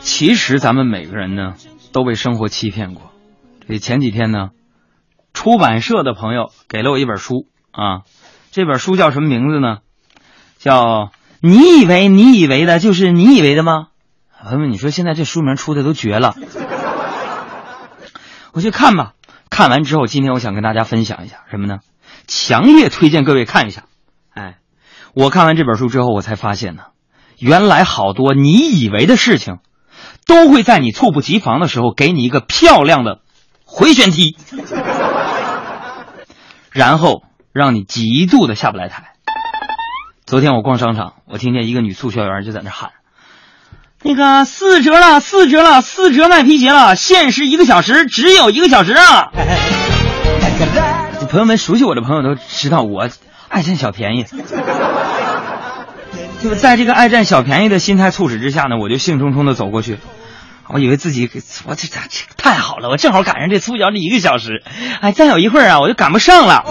其实咱们每个人呢，都被生活欺骗过。这前几天呢，出版社的朋友给了我一本书啊，这本书叫什么名字呢？叫你以为你以为的就是你以为的吗？朋友们，你说现在这书名出的都绝了，我去看吧。看完之后，今天我想跟大家分享一下什么呢？强烈推荐各位看一下。哎，我看完这本书之后，我才发现呢，原来好多你以为的事情，都会在你猝不及防的时候给你一个漂亮的回旋踢，然后让你极度的下不来台。昨天我逛商场，我听见一个女促销员就在那喊：“那个四折了，四折了，四折卖皮鞋了，限时一个小时，只有一个小时啊！” 朋友们熟悉我的朋友都知道我爱占小便宜，就在这个爱占小便宜的心态促使之下呢，我就兴冲冲的走过去。我以为自己我这这这太好了，我正好赶上这促销这一个小时，哎，再有一会儿啊，我就赶不上了。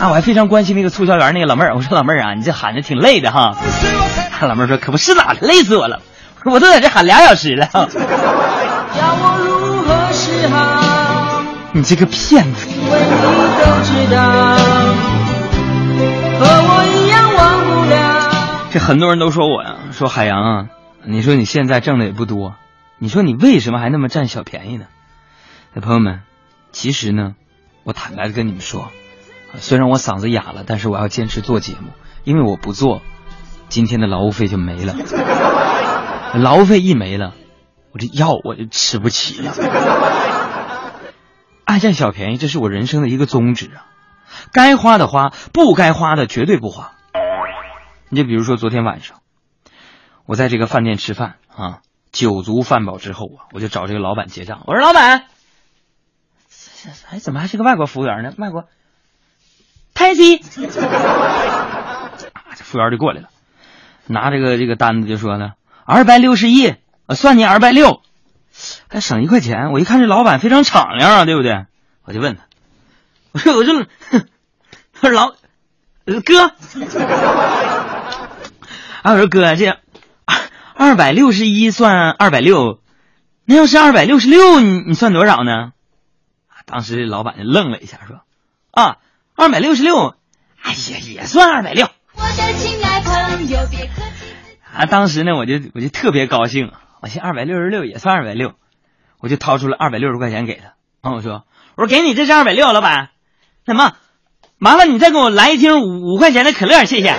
啊，我还非常关心那个促销员那个老妹儿，我说老妹儿啊，你这喊的挺累的哈。老妹儿说可不是咋的，累死我了，我都在这喊俩小时了。你这个骗子！这很多人都说我呀，说海洋啊，你说你现在挣的也不多，你说你为什么还那么占小便宜呢？朋友们，其实呢，我坦白的跟你们说，虽然我嗓子哑了，但是我要坚持做节目，因为我不做，今天的劳务费就没了。劳务费一没了，我这药我就吃不起了。爱占小便宜，这是我人生的一个宗旨啊！该花的花，不该花的绝对不花。你就比如说昨天晚上，我在这个饭店吃饭啊，酒足饭饱之后啊，我就找这个老板结账。我说：“老板，哎，怎么还是个外国服务员呢？外国泰西。”，这服务员就过来了，拿这个这个单子就说呢：“二百六十一，我算你二百六。”还省一块钱，我一看这老板非常敞亮啊，对不对？我就问他，我说我这，他说老哥，啊我说哥这二百六十一算二百六，那要是二百六十六，你你算多少呢？当时老板就愣了一下，说啊二百六十六，哎呀也算二百六。啊，当时呢我就我就特别高兴，我寻二百六十六也算二百六。我就掏出了二百六十块钱给他，然后我说：“我说给你，这是二百六，老板。那么，麻烦你再给我来一听五五块钱的可乐，谢谢。”